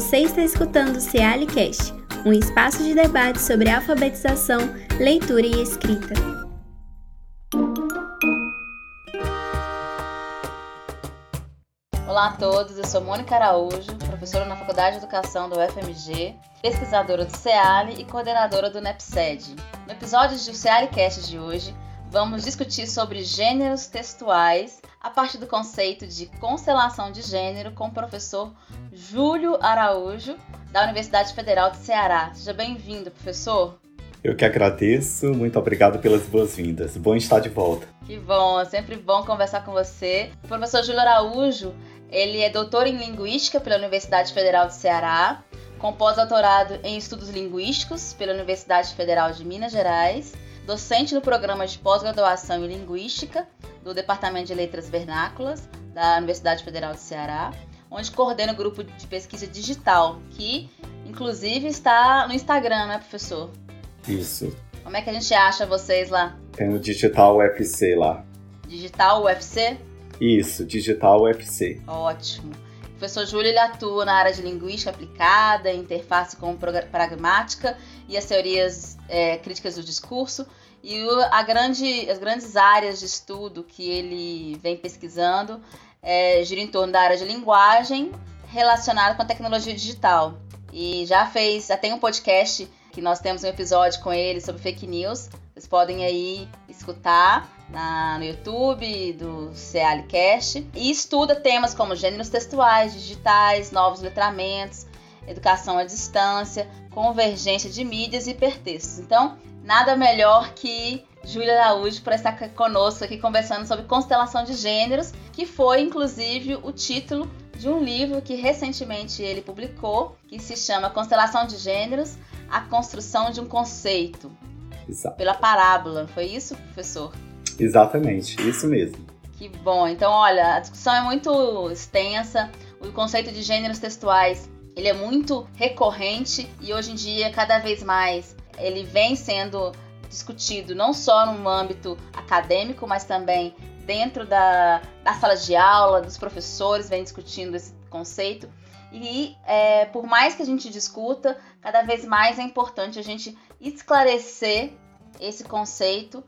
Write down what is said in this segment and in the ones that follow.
Você está escutando o Cealicast, um espaço de debate sobre alfabetização, leitura e escrita. Olá a todos, eu sou Mônica Araújo, professora na Faculdade de Educação do UFMG, pesquisadora do CEALI e coordenadora do NEPSED. No episódio do CEALIcast de hoje, vamos discutir sobre gêneros textuais a partir do conceito de constelação de gênero com o professor Júlio Araújo, da Universidade Federal de Ceará. Seja bem-vindo, professor. Eu que agradeço, muito obrigado pelas boas-vindas. Bom estar de volta. Que bom, é sempre bom conversar com você. O professor Júlio Araújo, ele é doutor em Linguística pela Universidade Federal de Ceará, com pós-doutorado em Estudos Linguísticos pela Universidade Federal de Minas Gerais, docente no programa de pós-graduação em Linguística do Departamento de Letras Vernáculas da Universidade Federal de Ceará, onde coordena o grupo de pesquisa digital, que inclusive está no Instagram, né, professor? Isso. Como é que a gente acha vocês lá? Tem o Digital UFC lá. Digital UFC? Isso, Digital UFC. Ótimo. Professor Júlio atua na área de linguística aplicada, interface com pragmática e as teorias é, críticas do discurso. E o, grande, as grandes áreas de estudo que ele vem pesquisando é, gira em torno da área de linguagem relacionada com a tecnologia digital. E já fez, já tem um podcast que nós temos um episódio com ele sobre fake news. Vocês podem aí escutar na, no YouTube do Cealicast. E estuda temas como gêneros textuais, digitais, novos letramentos, educação à distância, convergência de mídias e hipertextos. Então, nada melhor que Júlia Araújo para estar conosco aqui conversando sobre constelação de gêneros, que foi inclusive o título de um livro que recentemente ele publicou, que se chama Constelação de Gêneros: A Construção de um Conceito. Exato. Pela parábola. Foi isso, professor? Exatamente, isso mesmo. Que bom. Então, olha, a discussão é muito extensa. O conceito de gêneros textuais, ele é muito recorrente e hoje em dia, cada vez mais, ele vem sendo discutido não só no âmbito acadêmico, mas também dentro da, da sala de aula, dos professores vem discutindo esse conceito. E é, por mais que a gente discuta, cada vez mais é importante a gente esclarecer esse conceito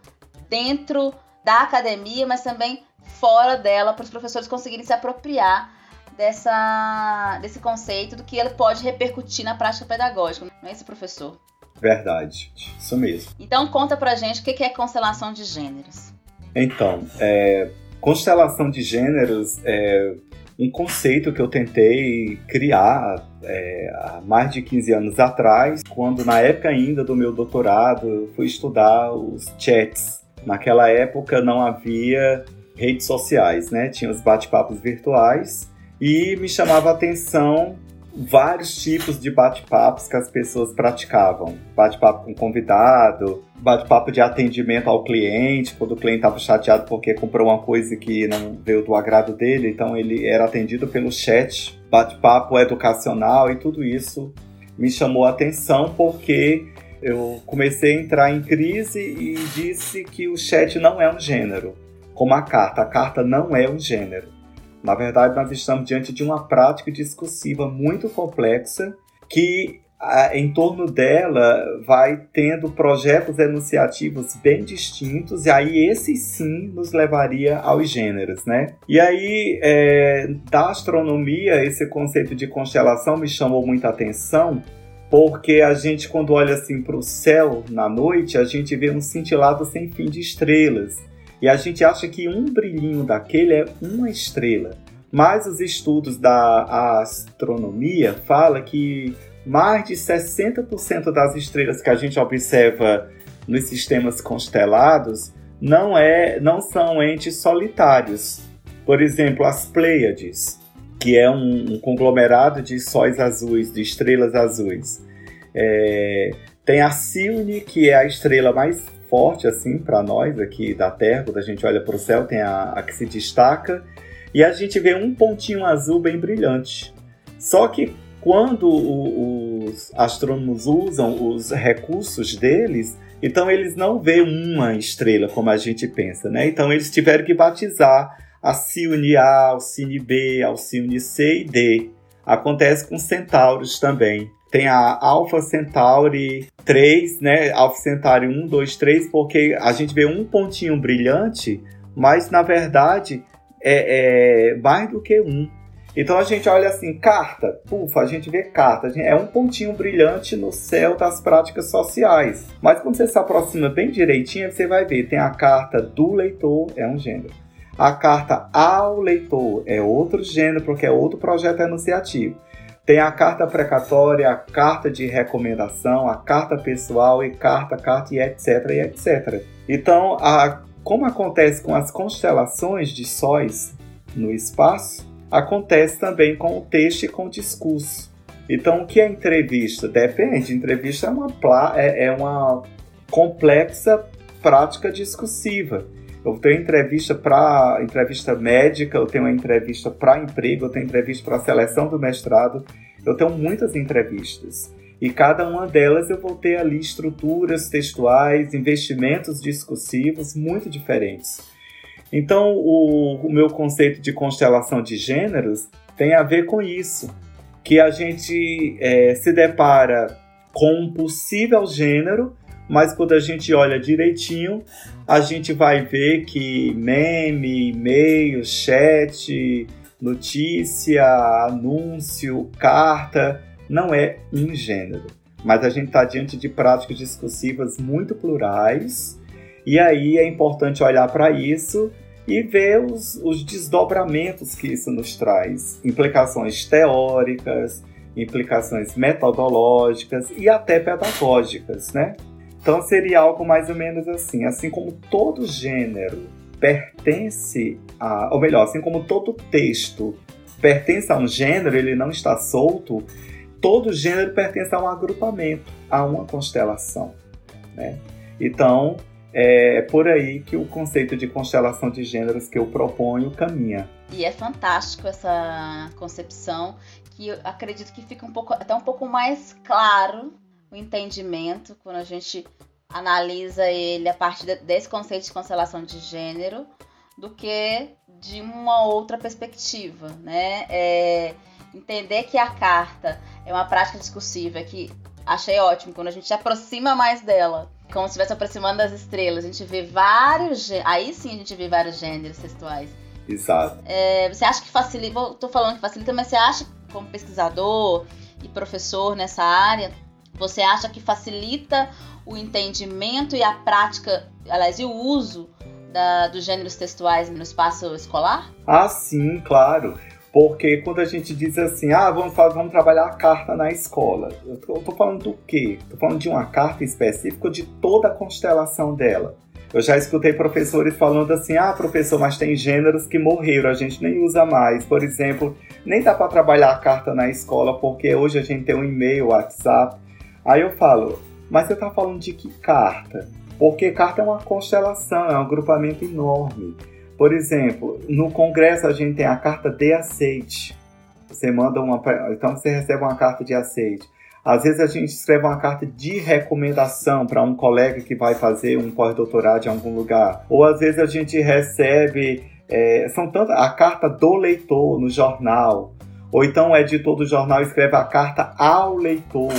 dentro da academia, mas também fora dela, para os professores conseguirem se apropriar dessa, desse conceito, do que ele pode repercutir na prática pedagógica. Não é isso, professor? Verdade, isso mesmo. Então conta pra gente o que é constelação de gêneros. Então, é, constelação de gêneros é um conceito que eu tentei criar é, há mais de 15 anos atrás, quando na época ainda do meu doutorado eu fui estudar os chats. Naquela época não havia redes sociais, né? Tinha os bate-papos virtuais e me chamava a atenção vários tipos de bate-papos que as pessoas praticavam. Bate-papo com convidado, bate-papo de atendimento ao cliente, quando o cliente estava chateado porque comprou uma coisa que não veio do agrado dele, então ele era atendido pelo chat, bate-papo educacional e tudo isso me chamou a atenção porque eu comecei a entrar em crise e disse que o chat não é um gênero, como a carta. A carta não é um gênero. Na verdade, nós estamos diante de uma prática discursiva muito complexa que em torno dela vai tendo projetos enunciativos bem distintos, e aí esse sim nos levaria aos gêneros, né? E aí, é, da astronomia, esse conceito de constelação me chamou muita atenção, porque a gente, quando olha assim para o céu na noite, a gente vê um cintilado sem fim de estrelas. E a gente acha que um brilhinho daquele é uma estrela. Mas os estudos da astronomia falam que mais de 60% das estrelas que a gente observa nos sistemas constelados não, é, não são entes solitários. Por exemplo, as Pleiades, que é um, um conglomerado de sóis azuis, de estrelas azuis. É, tem a Silne, que é a estrela mais forte assim para nós aqui da Terra, quando a gente olha para o céu, tem a, a que se destaca, e a gente vê um pontinho azul bem brilhante. Só que quando o, os astrônomos usam os recursos deles, então eles não veem uma estrela como a gente pensa, né? Então eles tiveram que batizar Alcine A, Alcine B, Alcine C e D. Acontece com centauros também. Tem a Alpha Centauri 3, né? Alpha Centauri 1, 2, 3, porque a gente vê um pontinho brilhante, mas na verdade é, é mais do que um. Então a gente olha assim, carta, pufa, a gente vê carta, é um pontinho brilhante no céu das práticas sociais. Mas quando você se aproxima bem direitinho, você vai ver, tem a carta do leitor, é um gênero. A carta ao leitor é outro gênero, porque é outro projeto enunciativo. Tem a carta precatória, a carta de recomendação, a carta pessoal e carta, carta e etc, e etc. Então, a, como acontece com as constelações de sóis no espaço, acontece também com o texto e com o discurso. Então, o que é entrevista? Depende. Entrevista é uma, é, é uma complexa prática discursiva. Eu tenho entrevista para entrevista médica, eu tenho entrevista para emprego, eu tenho entrevista para seleção do mestrado. Eu tenho muitas entrevistas. E cada uma delas eu vou ter ali estruturas textuais, investimentos discursivos muito diferentes. Então, o, o meu conceito de constelação de gêneros tem a ver com isso, que a gente é, se depara com um possível gênero, mas quando a gente olha direitinho, a gente vai ver que meme, e-mail, chat, notícia, anúncio, carta, não é um gênero. Mas a gente está diante de práticas discursivas muito plurais, e aí é importante olhar para isso e ver os, os desdobramentos que isso nos traz, implicações teóricas, implicações metodológicas e até pedagógicas, né? Então seria algo mais ou menos assim, assim como todo gênero pertence a, ou melhor, assim como todo texto pertence a um gênero, ele não está solto, todo gênero pertence a um agrupamento, a uma constelação, né? Então, é por aí que o conceito de constelação de gêneros que eu proponho caminha. E é fantástico essa concepção que acredito que fica um pouco até um pouco mais claro o entendimento quando a gente analisa ele a partir desse conceito de constelação de gênero do que de uma outra perspectiva, né? É entender que a carta é uma prática discursiva que achei ótimo quando a gente se aproxima mais dela como se estivesse aproximando das estrelas. A gente vê vários. Aí sim a gente vê vários gêneros textuais. Exato. É, você acha que facilita. Estou falando que facilita, mas você acha, como pesquisador e professor nessa área, você acha que facilita o entendimento e a prática, aliás, e o uso da, dos gêneros textuais no espaço escolar? Ah, sim, claro. Porque quando a gente diz assim, ah, vamos, vamos trabalhar a carta na escola, eu tô, eu tô falando do quê? Tô falando de uma carta específica de toda a constelação dela. Eu já escutei professores falando assim: ah, professor, mas tem gêneros que morreram, a gente nem usa mais. Por exemplo, nem dá para trabalhar a carta na escola porque hoje a gente tem um e-mail, WhatsApp. Aí eu falo: mas você está falando de que carta? Porque carta é uma constelação, é um agrupamento enorme. Por exemplo, no Congresso a gente tem a carta de aceite. Você manda uma. Então você recebe uma carta de aceite. Às vezes a gente escreve uma carta de recomendação para um colega que vai fazer um pós-doutorado em algum lugar. Ou às vezes a gente recebe. É, são tantas. A carta do leitor no jornal. Ou então o editor do jornal escreve a carta ao leitor.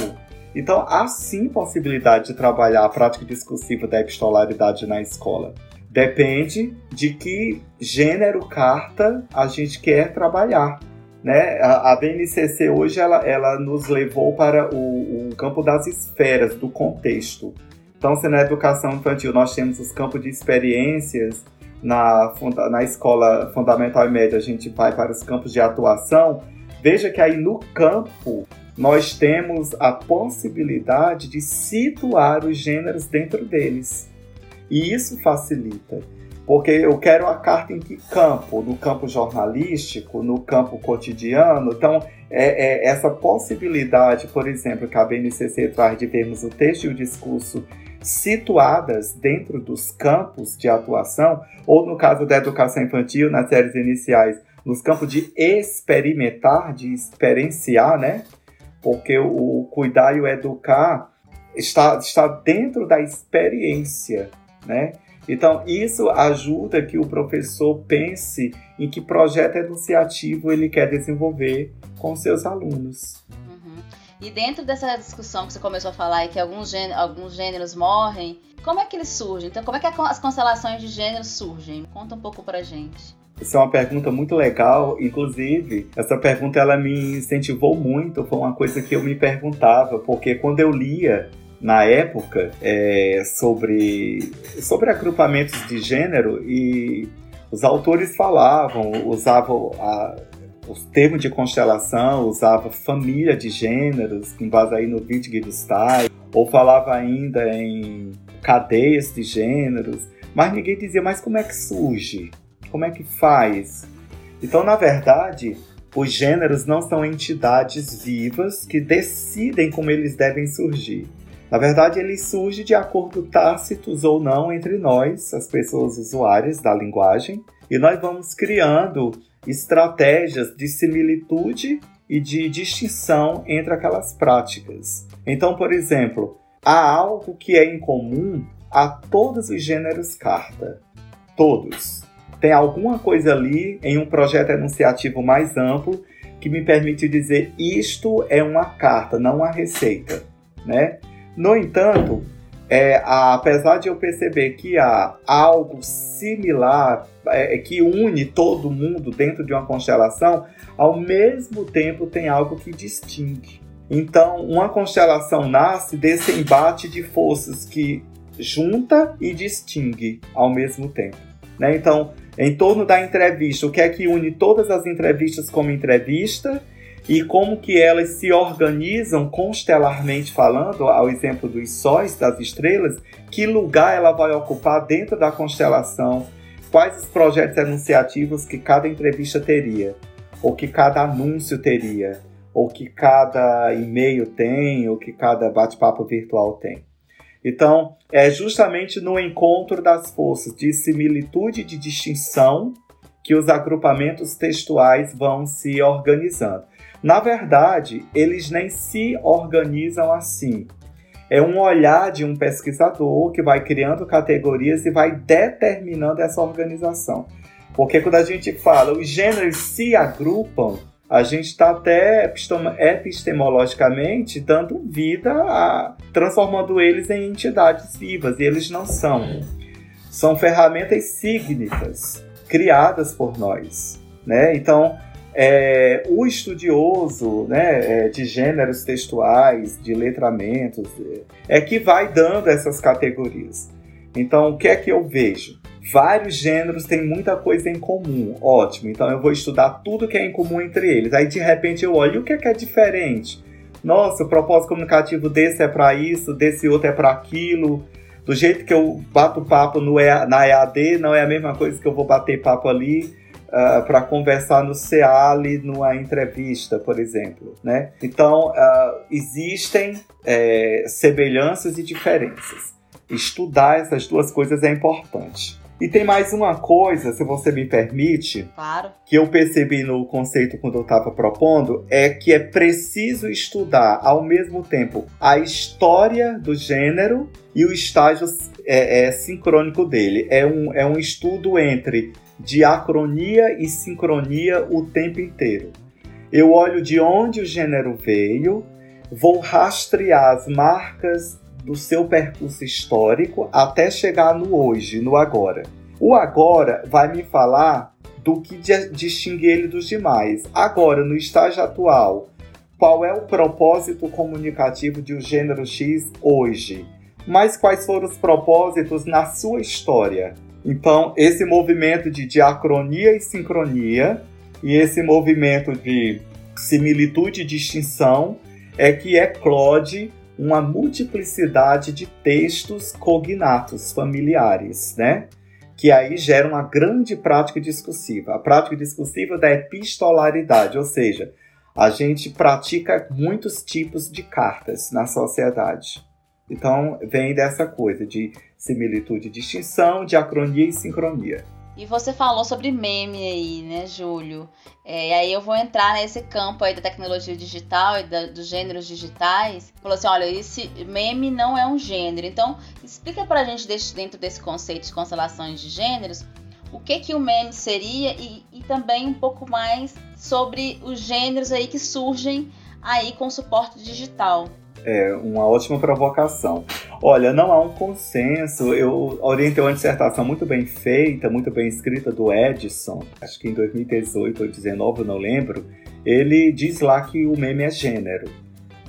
Então há sim possibilidade de trabalhar a prática discursiva da epistolaridade na escola. Depende de que gênero carta a gente quer trabalhar. Né? A, a BNCC hoje ela, ela nos levou para o, o campo das esferas, do contexto. Então, se na educação infantil nós temos os campos de experiências, na, na escola fundamental e média a gente vai para os campos de atuação, veja que aí no campo nós temos a possibilidade de situar os gêneros dentro deles. E isso facilita, porque eu quero a carta em que campo? No campo jornalístico, no campo cotidiano. Então, é, é essa possibilidade, por exemplo, que a BNCC traz de vermos o texto e o discurso situadas dentro dos campos de atuação, ou no caso da educação infantil, nas séries iniciais, nos campos de experimentar, de experienciar, né? Porque o cuidar e o educar está, está dentro da experiência né? Então, isso ajuda que o professor pense em que projeto enunciativo ele quer desenvolver com seus alunos. E dentro dessa discussão que você começou a falar, e que alguns gêneros, alguns gêneros morrem, como é que eles surgem? Então, como é que as constelações de gêneros surgem? Conta um pouco pra gente. Isso é uma pergunta muito legal. Inclusive, essa pergunta ela me incentivou muito. Foi uma coisa que eu me perguntava, porque quando eu lia na época é, sobre, sobre agrupamentos de gênero e os autores falavam, usavam a, os termos de constelação, usava família de gêneros, com base aí no Wittgenstein, ou falava ainda em cadeias de gêneros, mas ninguém dizia, mas como é que surge? Como é que faz? Então, na verdade, os gêneros não são entidades vivas que decidem como eles devem surgir. Na verdade, ele surge de acordo tácitos ou não entre nós, as pessoas usuárias da linguagem, e nós vamos criando estratégias de similitude e de distinção entre aquelas práticas. Então, por exemplo, há algo que é incomum a todos os gêneros carta. Todos. Tem alguma coisa ali em um projeto enunciativo mais amplo que me permite dizer isto é uma carta, não uma receita, né? No entanto, é, apesar de eu perceber que há algo similar é, que une todo mundo dentro de uma constelação, ao mesmo tempo tem algo que distingue. Então, uma constelação nasce desse embate de forças que junta e distingue ao mesmo tempo. Né? Então, em torno da entrevista, o que é que une todas as entrevistas como entrevista e como que elas se organizam constelarmente falando, ao exemplo dos sóis, das estrelas, que lugar ela vai ocupar dentro da constelação, quais os projetos enunciativos que cada entrevista teria, ou que cada anúncio teria, ou que cada e-mail tem, ou que cada bate-papo virtual tem. Então, é justamente no encontro das forças de similitude e de distinção que os agrupamentos textuais vão se organizando. Na verdade, eles nem se organizam assim. É um olhar de um pesquisador que vai criando categorias e vai determinando essa organização. Porque quando a gente fala os gêneros se agrupam, a gente está até epistemologicamente dando vida a transformando eles em entidades vivas e eles não são. São ferramentas sígnicas criadas por nós, né? Então é, o estudioso né, é, de gêneros textuais, de letramentos, é que vai dando essas categorias. Então, o que é que eu vejo? Vários gêneros têm muita coisa em comum, ótimo. Então, eu vou estudar tudo que é em comum entre eles. Aí, de repente, eu olho, o que é que é diferente? Nossa, o propósito comunicativo desse é para isso, desse outro é para aquilo. Do jeito que eu bato papo no, na EAD, não é a mesma coisa que eu vou bater papo ali uh, ah, para conversar no CEALI numa entrevista, por exemplo. Né? Então, uh, existem é, semelhanças e diferenças. Estudar essas duas coisas é importante. E tem mais uma coisa, se você me permite, claro. que eu percebi no conceito quando eu estava propondo, é que é preciso estudar ao mesmo tempo a história do gênero e o estágio é, é, sincrônico dele. É um, é um estudo entre diacronia e sincronia o tempo inteiro. Eu olho de onde o gênero veio, vou rastrear as marcas do seu percurso histórico até chegar no hoje, no agora. O agora vai me falar do que distingue ele dos demais. Agora, no estágio atual, qual é o propósito comunicativo de um gênero X hoje? Mas quais foram os propósitos na sua história? Então, esse movimento de diacronia e sincronia e esse movimento de similitude e distinção é que eclode uma multiplicidade de textos cognatos familiares, né? Que aí gera uma grande prática discursiva. A prática discursiva da epistolaridade, ou seja, a gente pratica muitos tipos de cartas na sociedade. Então, vem dessa coisa de similitude distinção, diacronia e sincronia. E você falou sobre meme aí, né, Júlio? É, e aí eu vou entrar nesse campo aí da tecnologia digital e da, dos gêneros digitais. Falou assim, olha, esse meme não é um gênero. Então, explica pra gente dentro desse conceito de constelações de gêneros, o que que o meme seria e, e também um pouco mais sobre os gêneros aí que surgem aí com suporte digital. É uma ótima provocação. Olha, não há um consenso. Eu orientei uma dissertação muito bem feita, muito bem escrita do Edison, acho que em 2018 ou 2019, não lembro. Ele diz lá que o meme é gênero.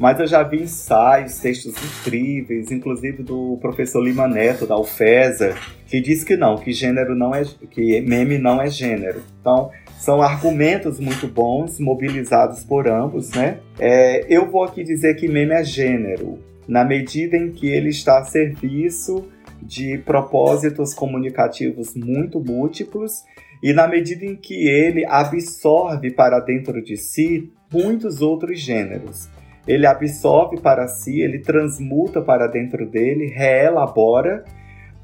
Mas eu já vi ensaios, textos incríveis, inclusive do professor Lima Neto, da UFESA, que diz que não, que gênero não é, que meme não é gênero. Então, são argumentos muito bons, mobilizados por ambos, né? É, eu vou aqui dizer que meme é gênero, na medida em que ele está a serviço de propósitos comunicativos muito múltiplos e na medida em que ele absorve para dentro de si muitos outros gêneros. Ele absorve para si, ele transmuta para dentro dele, reelabora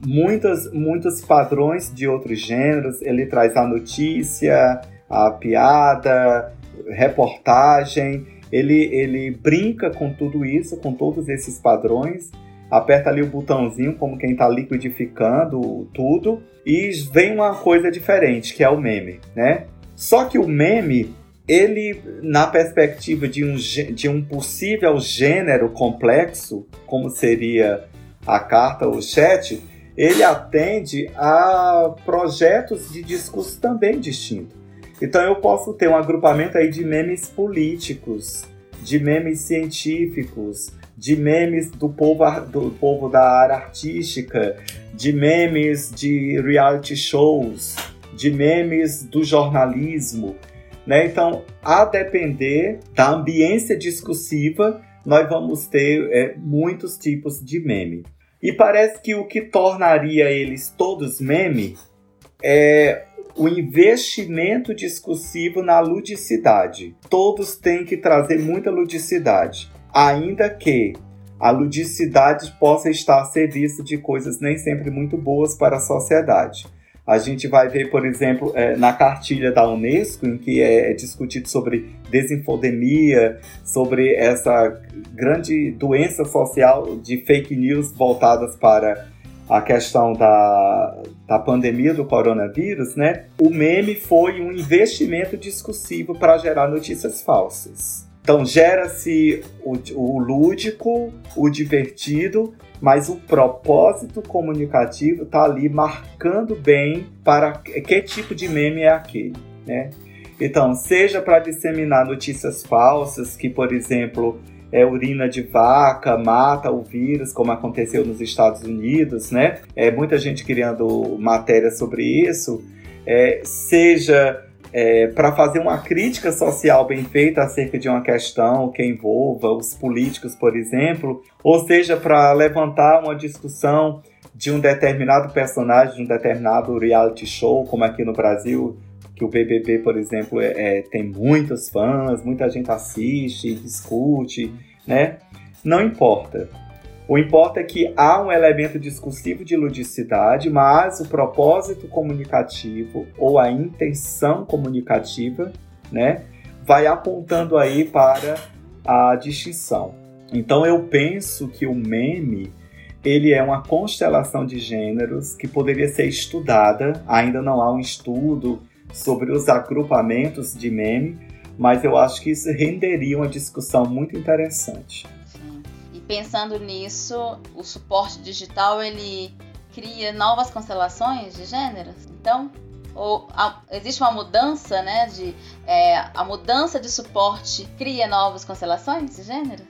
muitos, muitos padrões de outros gêneros. Ele traz a notícia, a piada, reportagem. Ele, ele brinca com tudo isso, com todos esses padrões. Aperta ali o botãozinho, como quem está liquidificando tudo. E vem uma coisa diferente, que é o meme, né? Só que o meme, ele, na perspectiva de um, de um possível gênero complexo, como seria a carta ou o chat, ele atende a projetos de discurso também distintos. Então eu posso ter um agrupamento aí de memes políticos, de memes científicos, de memes do povo, do povo da área artística, de memes de reality shows, de memes do jornalismo. Né? Então, a depender da ambiência discursiva, nós vamos ter é, muitos tipos de meme. E parece que o que tornaria eles todos meme é o investimento discursivo na ludicidade. Todos têm que trazer muita ludicidade, ainda que a ludicidade possa estar a serviço de coisas nem sempre muito boas para a sociedade. A gente vai ver, por exemplo, é, na cartilha da Unesco, em que é, é discutido sobre desinfodemia, sobre essa grande doença social de fake news voltadas para a questão da, da pandemia do coronavírus, né? O meme foi um investimento discursivo para gerar notícias falsas. Então gera-se o, o lúdico, o divertido, mas o propósito comunicativo está ali marcando bem para que tipo de meme é aquele, né? Então, seja para disseminar notícias falsas, que, por exemplo, é, urina de vaca mata o vírus, como aconteceu nos Estados Unidos, né? É, muita gente criando matéria sobre isso, é, seja é, para fazer uma crítica social bem feita acerca de uma questão que envolva os políticos, por exemplo, ou seja, para levantar uma discussão de um determinado personagem, de um determinado reality show, como aqui no Brasil, que o BBB, por exemplo, é, é, tem muitos fãs, muita gente assiste, discute, né? Não importa. O importa é que há um elemento discursivo de ludicidade, mas o propósito comunicativo ou a intenção comunicativa, né, vai apontando aí para a distinção. Então eu penso que o meme ele é uma constelação de gêneros que poderia ser estudada. Ainda não há um estudo sobre os agrupamentos de meme, mas eu acho que isso renderia uma discussão muito interessante pensando nisso, o suporte digital ele cria novas constelações de gêneros. Então, ou a, existe uma mudança, né? De é, a mudança de suporte cria novas constelações de gênero?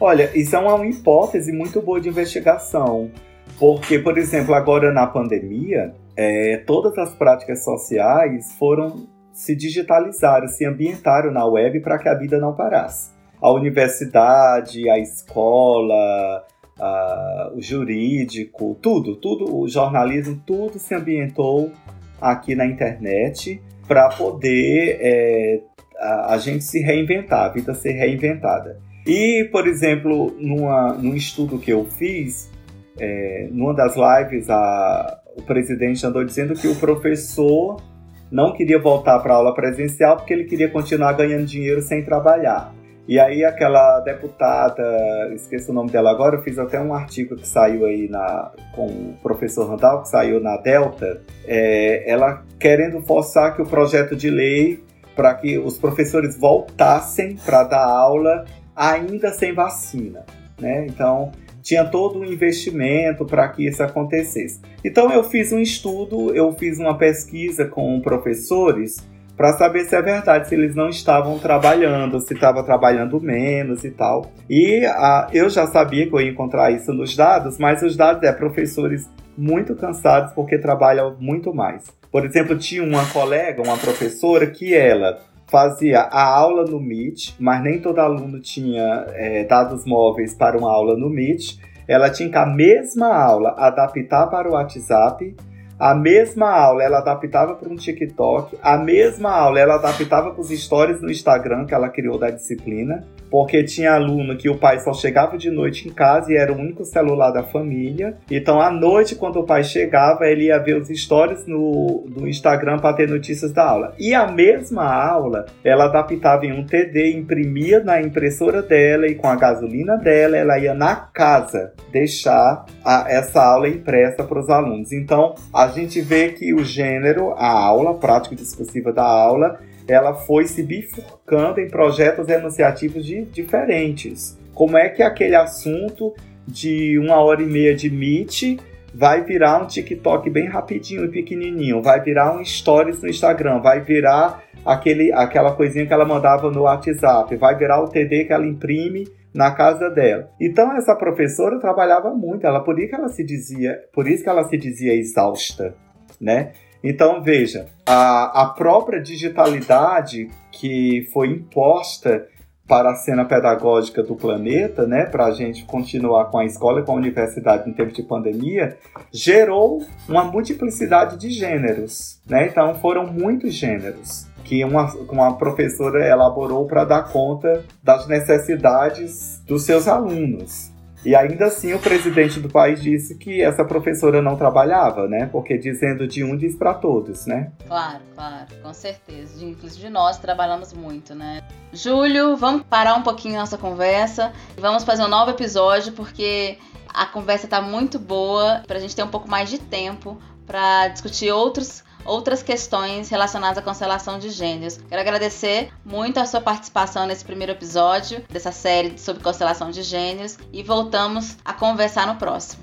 Olha, isso é uma hipótese muito boa de investigação, porque, por exemplo, agora na pandemia, é, todas as práticas sociais foram se digitalizaram, se ambientaram na web para que a vida não parasse a universidade, a escola, a, o jurídico, tudo, tudo, o jornalismo, tudo se ambientou aqui na internet para poder é, a, a, gente se reinventar, a vida ser reinventada. E, por exemplo, numa, num estudo que eu fiz, é, numa das lives, a, o presidente andou dizendo que o professor não queria voltar para aula presencial porque ele queria continuar ganhando dinheiro sem trabalhar. E aí aquela deputada, esqueço o nome dela agora, eu fiz até um artigo que saiu aí na, com o professor Randall, que saiu na Delta, é, ela querendo forçar que o projeto de lei para que os professores voltassem para dar aula ainda sem vacina. Né? Então, tinha todo um investimento para que isso acontecesse. Então eu fiz um estudo, eu fiz uma pesquisa com professores para saber se é verdade, se eles não estavam trabalhando, se estava trabalhando menos e tal. E a, eu já sabia que eu ia encontrar isso nos dados, mas os dados é professores muito cansados porque trabalham muito mais. Por exemplo, tinha uma colega, uma professora, que ela fazia a aula no Meet, mas nem todo aluno tinha é, dados móveis para uma aula no Meet. Ela tinha que a mesma aula adaptar para o WhatsApp, a mesma aula ela adaptava para um TikTok, a mesma aula ela adaptava para os stories no Instagram que ela criou da disciplina porque tinha aluno que o pai só chegava de noite em casa e era o único celular da família. Então, à noite, quando o pai chegava, ele ia ver os stories no, no Instagram para ter notícias da aula. E a mesma aula, ela adaptava em um TD, imprimia na impressora dela e com a gasolina dela, ela ia na casa deixar a, essa aula impressa para os alunos. Então, a gente vê que o gênero, a aula, prática discursiva da aula, ela foi se bifurcando em projetos enunciativos de, diferentes. Como é que aquele assunto de uma hora e meia de Meet vai virar um TikTok bem rapidinho e pequenininho, vai virar um Stories no Instagram, vai virar aquele, aquela coisinha que ela mandava no WhatsApp, vai virar o TD que ela imprime na casa dela. Então essa professora trabalhava muito, ela por isso que ela se dizia, por isso que ela se dizia exausta, né? Então, veja, a, a própria digitalidade que foi imposta para a cena pedagógica do planeta, né, para a gente continuar com a escola e com a universidade em tempo de pandemia, gerou uma multiplicidade de gêneros. Né? Então, foram muitos gêneros que uma, uma professora elaborou para dar conta das necessidades dos seus alunos. E ainda assim o presidente do país disse que essa professora não trabalhava, né? Porque dizendo de um diz para todos, né? Claro, claro, com certeza. Inclusive nós trabalhamos muito, né? Júlio, vamos parar um pouquinho nossa conversa e vamos fazer um novo episódio porque a conversa tá muito boa para a gente ter um pouco mais de tempo para discutir outros outras questões relacionadas à constelação de gênios. Quero agradecer muito a sua participação nesse primeiro episódio dessa série sobre constelação de gênios e voltamos a conversar no próximo.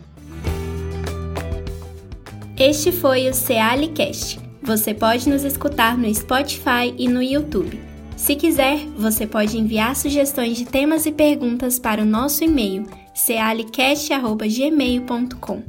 Este foi o Cealicast. Você pode nos escutar no Spotify e no YouTube. Se quiser, você pode enviar sugestões de temas e perguntas para o nosso e-mail cealicast.gmail.com.